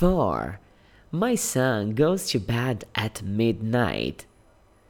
4. My son goes to bed at midnight.